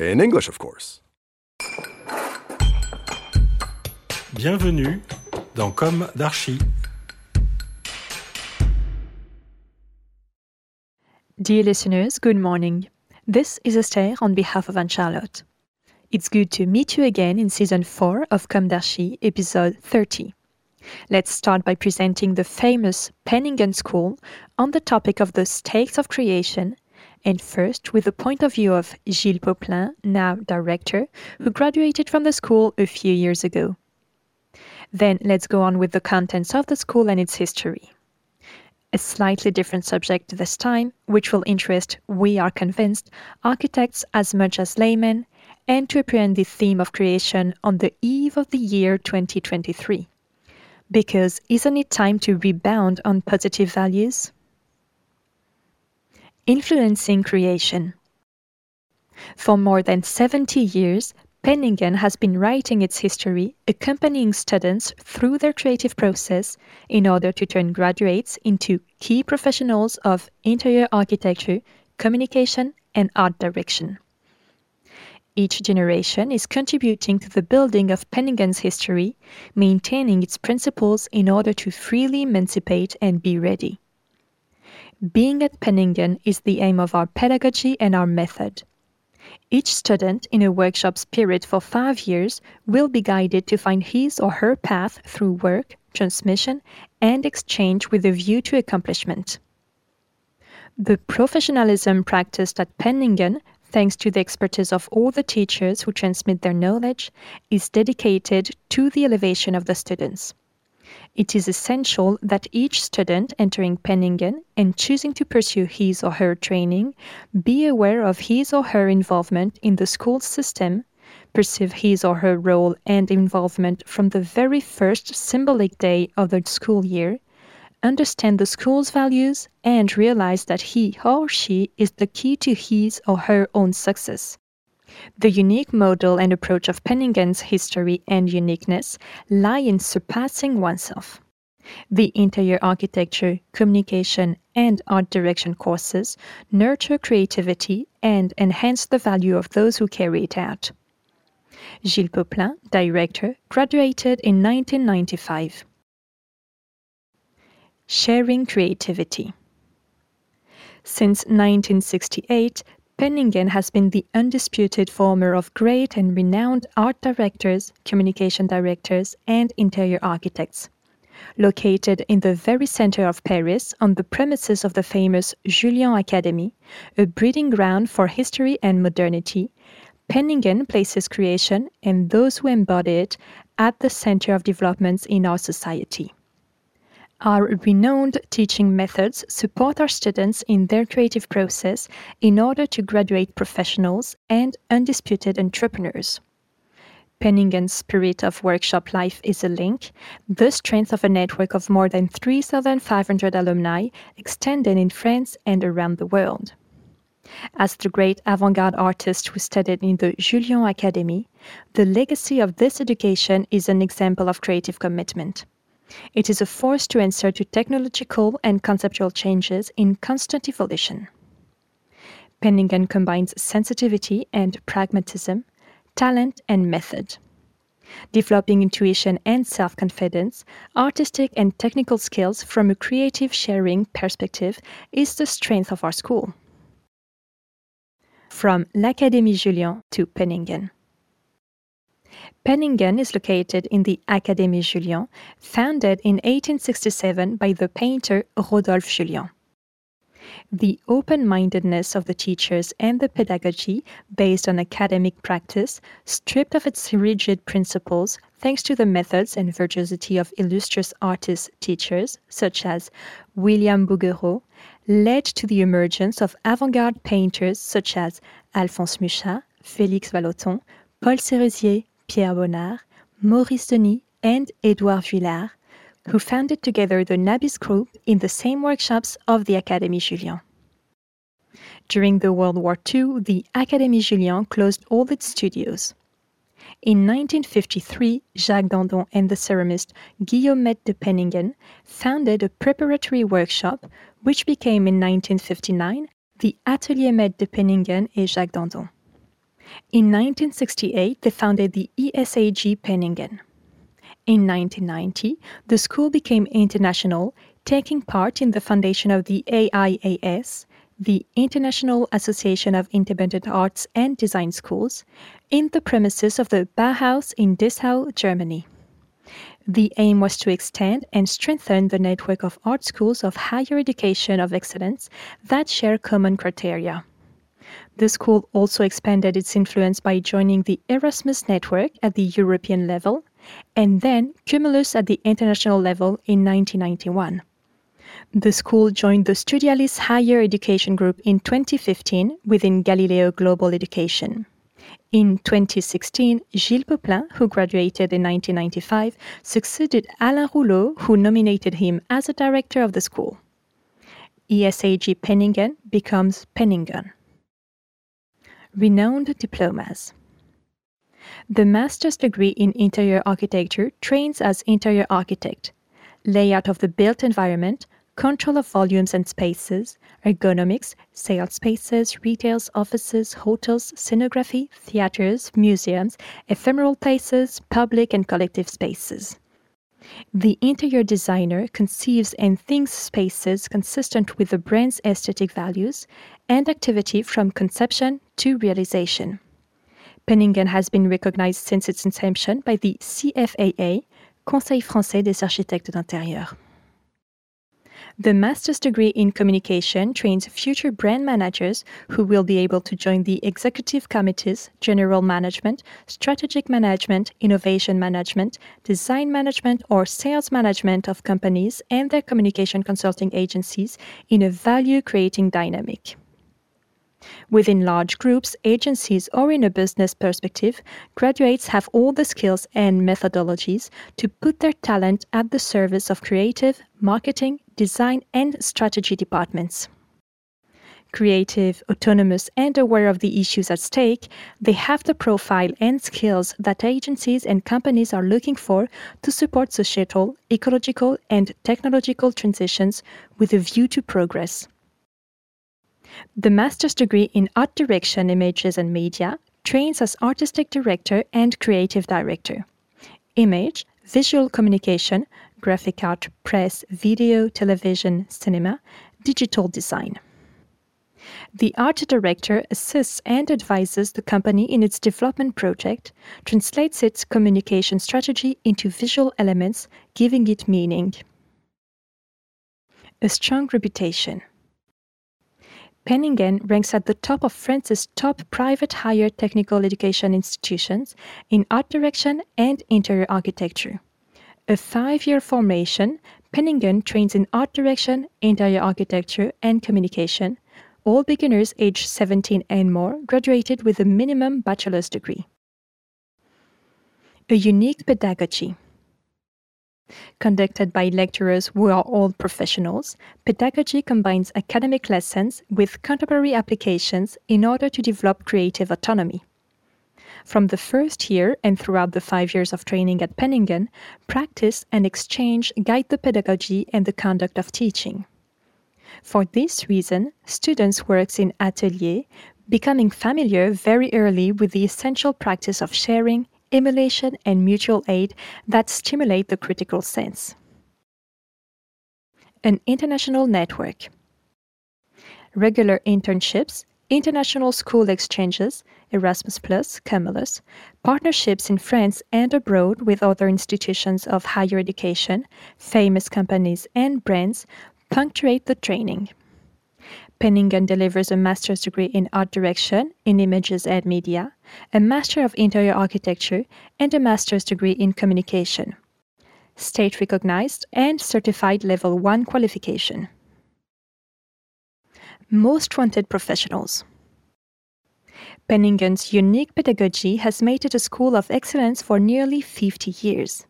In English, of course. Bienvenue dans Comme d'Archi. Dear listeners, good morning. This is Esther on behalf of Anne Charlotte. It's good to meet you again in season 4 of Comme d'Archi, episode 30. Let's start by presenting the famous Penninghen School on the topic of the stakes of creation, and first with the point of view of Gilles Poplin, now director, who graduated from the school a few years ago. Then let's go on with the contents of the school and its history a slightly different subject this time, which will interest, we are convinced, architects as much as laymen, and to apprehend the theme of creation on the eve of the year 2023. Because isn't it time to rebound on positive values? Influencing creation. For more than 70 years, Penninghen has been writing its history, accompanying students through their creative process in order to turn graduates into key professionals of interior architecture, communication, and art direction. Each generation is contributing to the building of Penninghen's history, maintaining its principles in order to freely emancipate and be ready. Being at Penninghen is the aim of our pedagogy and our method. Each student in a workshop spirit for five years will be guided to find his or her path through work, transmission, and exchange with a view to accomplishment. The professionalism practiced at Penninghen, thanks to the expertise of all the teachers who transmit their knowledge, is dedicated to the elevation of the students. It is essential that each student entering Penninghen and choosing to pursue his or her training be aware of his or her involvement in the school system, perceive his or her role and involvement from the very first symbolic day of the school year, understand the school's values, and realize that he or she is the key to his or her own success. The unique model and approach of Penninghen's history and uniqueness lie in surpassing oneself. The interior architecture, communication, and art direction courses nurture creativity and enhance the value of those who carry it out. Gilles Poplin, director, graduated in 1995. Sharing creativity. Since 1968, Penninghen has been the undisputed former of great and renowned art directors, communication directors, and interior architects. Located in the very center of Paris, on the premises of the famous Julian Academy, a breeding ground for history and modernity, Penninghen places creation and those who embody it at the center of developments in our society. Our renowned teaching methods support our students in their creative process in order to graduate professionals and undisputed entrepreneurs. Penninghen's spirit of workshop life is a link, the strength of a network of more than 3,500 alumni extended in France and around the world. As the great avant garde artist who studied in the Julian Academy, the legacy of this education is an example of creative commitment. It is a force to answer to technological and conceptual changes in constant evolution. Penninghen combines sensitivity and pragmatism, talent and method. Developing intuition and self confidence, artistic and technical skills from a creative sharing perspective is the strength of our school. from l'Académie Julian to Penninghen. Penninghen is located in the Académie Julian, founded in 1867 by the painter Rodolphe Julian. The open mindedness of the teachers and the pedagogy, based on academic practice, stripped of its rigid principles thanks to the methods and virtuosity of illustrious artist teachers such as William Bouguereau, led to the emergence of avant garde painters such as Alphonse Mucha, Félix Vallotton, Paul Sérusier, Pierre Bonnard, Maurice Denis, and Édouard Vuillard, who founded together the Nabis Group in the same workshops of the Académie Julian. During the World War II, the Académie Julian closed all its studios. In 1953, Jacques d'Andon and the ceramist Guillaume Met de Penninghen founded a preparatory workshop, which became in 1959 the Atelier Met de Penninghen et Jacques d'Andon. In 1968, they founded the ESAG Penninghen. In 1990, the school became international, taking part in the foundation of the AIAS, the International Association of Independent Arts and Design Schools, in the premises of the Bauhaus in Dessau, Germany. The aim was to extend and strengthen the network of art schools of higher education of excellence that share common criteria. The school also expanded its influence by joining the Erasmus network at the European level and then Cumulus at the international level in 1991. The school joined the Studialis Higher Education Group in 2015 within Galileo Global Education. In 2016, Gilles Poplin, who graduated in 1995, succeeded Alain Rouleau, who nominated him as a director of the school. ESAG Penninghen becomes Penninghen. Renowned diplomas. The master's degree in interior architecture trains as interior architect, layout of the built environment, control of volumes and spaces, ergonomics, sales spaces, retail offices, hotels, scenography, theaters, museums, ephemeral places, public and collective spaces. The interior designer conceives and thinks spaces consistent with the brand's aesthetic values and activity from conception to realization. Penninghen has been recognized since its inception by the CFAA, Conseil français des architectes d'intérieur. The master's degree in communication trains future brand managers who will be able to join the executive committees, general management, strategic management, innovation management, design management, or sales management of companies and their communication consulting agencies in a value creating dynamic. Within large groups, agencies, or in a business perspective, graduates have all the skills and methodologies to put their talent at the service of creative, marketing, design, and strategy departments. Creative, autonomous, and aware of the issues at stake, they have the profile and skills that agencies and companies are looking for to support societal, ecological, and technological transitions with a view to progress. The master's degree in art direction, images, and media trains as artistic director and creative director. Image, visual communication, graphic art, press, video, television, cinema, digital design. The art director assists and advises the company in its development project, translates its communication strategy into visual elements, giving it meaning. A strong reputation. Penninghen ranks at the top of France's top private higher technical education institutions in art direction and interior architecture. A five year formation, Penninghen trains in art direction, interior architecture, and communication. All beginners aged 17 and more graduated with a minimum bachelor's degree. A unique pedagogy. Conducted by lecturers who are all professionals, pedagogy combines academic lessons with contemporary applications in order to develop creative autonomy. From the first year and throughout the five years of training at Penninghen, practice and exchange guide the pedagogy and the conduct of teaching. For this reason, students work in atelier, becoming familiar very early with the essential practice of sharing, emulation, and mutual aid that stimulate the critical sense. An international network. Regular internships, international school exchanges, Erasmus, Cumulus, partnerships in France and abroad with other institutions of higher education, famous companies, and brands punctuate the training. Penninghen delivers a master's degree in art direction, in images and media, a master of interior architecture, and a master's degree in communication. State recognized and certified level 1 qualification. Most wanted professionals. Penninghen's unique pedagogy has made it a school of excellence for nearly 50 years.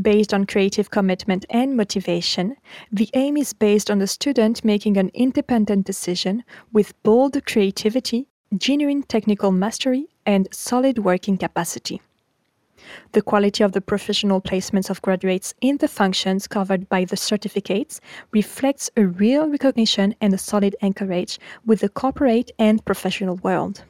Based on creative commitment and motivation, the aim is based on the student making an independent decision with bold creativity, genuine technical mastery, and solid working capacity. The quality of the professional placements of graduates in the functions covered by the certificates reflects a real recognition and a solid anchorage with the corporate and professional world.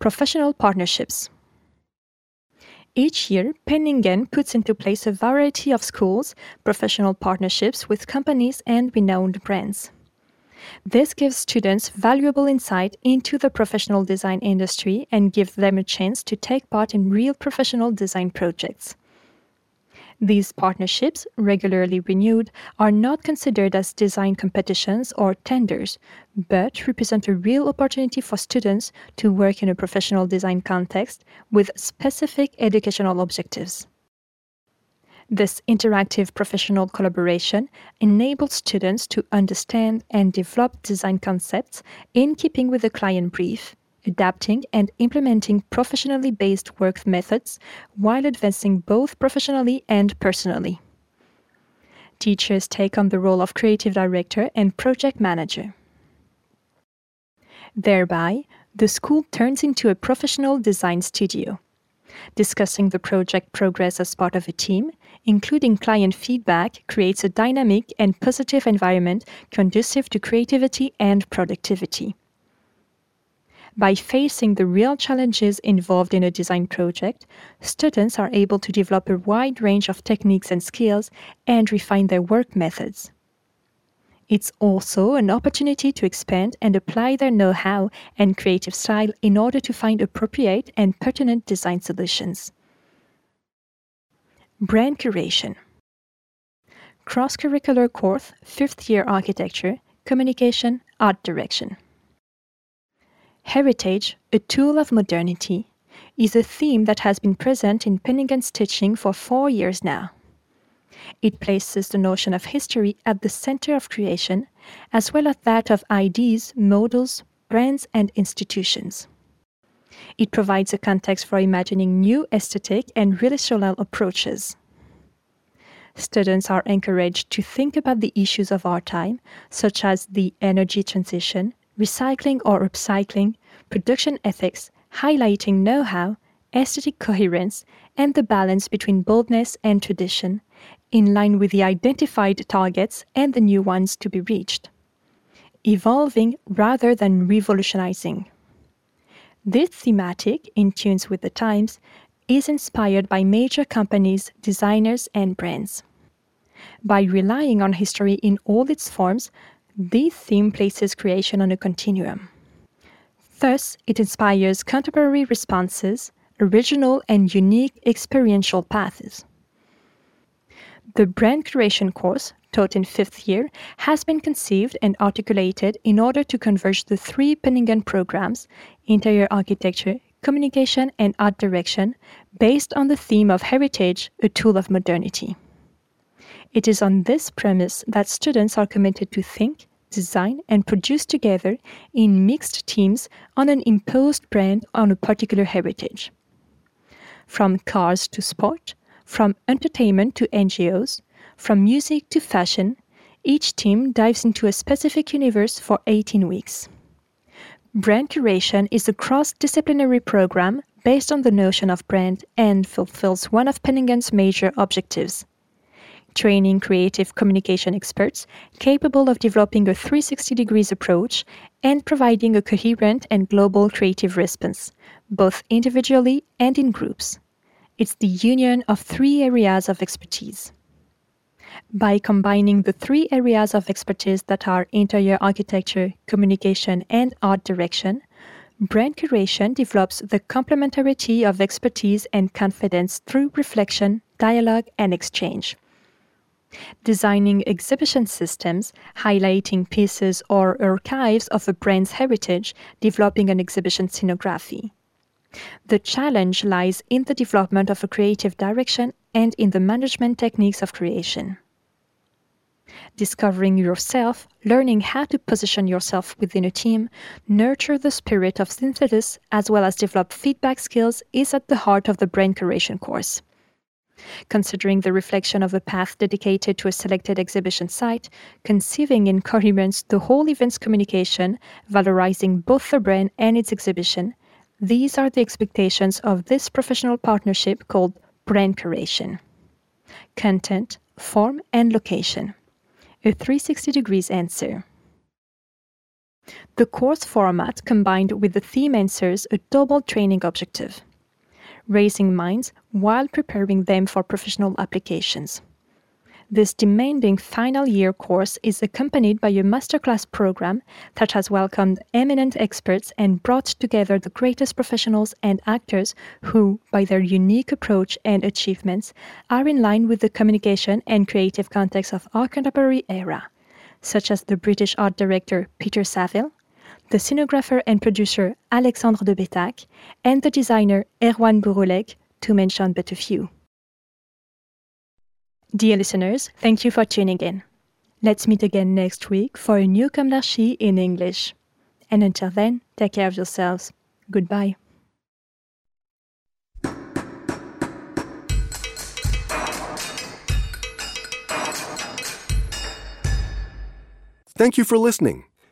Professional partnerships. Each year, Penninghen puts into place a variety of schools, professional partnerships with companies and renowned brands. This gives students valuable insight into the professional design industry and gives them a chance to take part in real professional design projects. These partnerships, regularly renewed, are not considered as design competitions or tenders, but represent a real opportunity for students to work in a professional design context with specific educational objectives. This interactive professional collaboration enables students to understand and develop design concepts in keeping with the client brief adapting and implementing professionally based work methods while advancing both professionally and personally. Teachers take on the role of creative director and project manager. Thereby, the school turns into a professional design studio. Discussing the project progress as part of a team, including client feedback, creates a dynamic and positive environment conducive to creativity and productivity by facing the real challenges involved in a design project, students are able to develop a wide range of techniques and skills and refine their work methods. It's also an opportunity to expand and apply their know how and creative style in order to find appropriate and pertinent design solutions. Brand curation. Cross curricular course, fifth year architecture, communication, art direction. Heritage, a tool of modernity, is a theme that has been present in Penninghen's teaching for four years now. It places the notion of history at the center of creation, as well as that of ideas, models, brands, and institutions. It provides a context for imagining new aesthetic and relational approaches. Students are encouraged to think about the issues of our time, such as the energy transition, recycling or upcycling, production ethics, highlighting know how, aesthetic coherence, and the balance between boldness and tradition, in line with the identified targets and the new ones to be reached. Evolving rather than revolutionizing. This thematic, in tune with the times, is inspired by major companies, designers, and brands. By relying on history in all its forms, this theme places creation on a continuum. Thus, it inspires contemporary responses, original and unique experiential paths. The brand curation course, taught in fifth year, has been conceived and articulated in order to converge the three Penninghen programs interior architecture, communication, and art direction based on the theme of heritage, a tool of modernity. It is on this premise that students are committed to think, design, and produce together in mixed teams on an imposed brand on a particular heritage. From cars to sport, from entertainment to NGOs, from music to fashion, each team dives into a specific universe for 18 weeks. Brand curation is a cross disciplinary program based on the notion of brand and fulfills one of Penninghen's major objectives training creative communication experts capable of developing a 360 degrees approach and providing a coherent and global creative response, both individually and in groups. It's the union of three areas of expertise. By combining the three areas of expertise that are interior architecture, communication, and art direction, brand curation develops the complementarity of expertise and confidence through reflection, dialogue, and exchange. Designing exhibition systems, highlighting pieces or archives of a brand's heritage, developing an exhibition scenography. The challenge lies in the development of a creative direction and in the management techniques of creation. Discovering yourself, learning how to position yourself within a team, nurture the spirit of synthesis, as well as develop feedback skills is at the heart of the brand curation course. Considering the reflection of a path dedicated to a selected exhibition site, conceiving in coherence the whole event's communication, valorizing both the brand and its exhibition, these are the expectations of this professional partnership called brand curation. Content, form, and location. A 360 degrees answer. The course format combined with the theme answers a double training objective raising minds while preparing them for professional applications. This demanding final year course is accompanied by a masterclass program that has welcomed eminent experts and brought together the greatest professionals and actors who, by their unique approach and achievements, are in line with the communication and creative context of our contemporary era, such as the British art director Peter Saville, the scenographer and producer Alexandre de Betak, and the designer Erwan Bouroullec, to mention but a few. Dear listeners, thank you for tuning in. Let's meet again next week for a new d'Archi in English. And until then, take care of yourselves. Goodbye. Thank you for listening.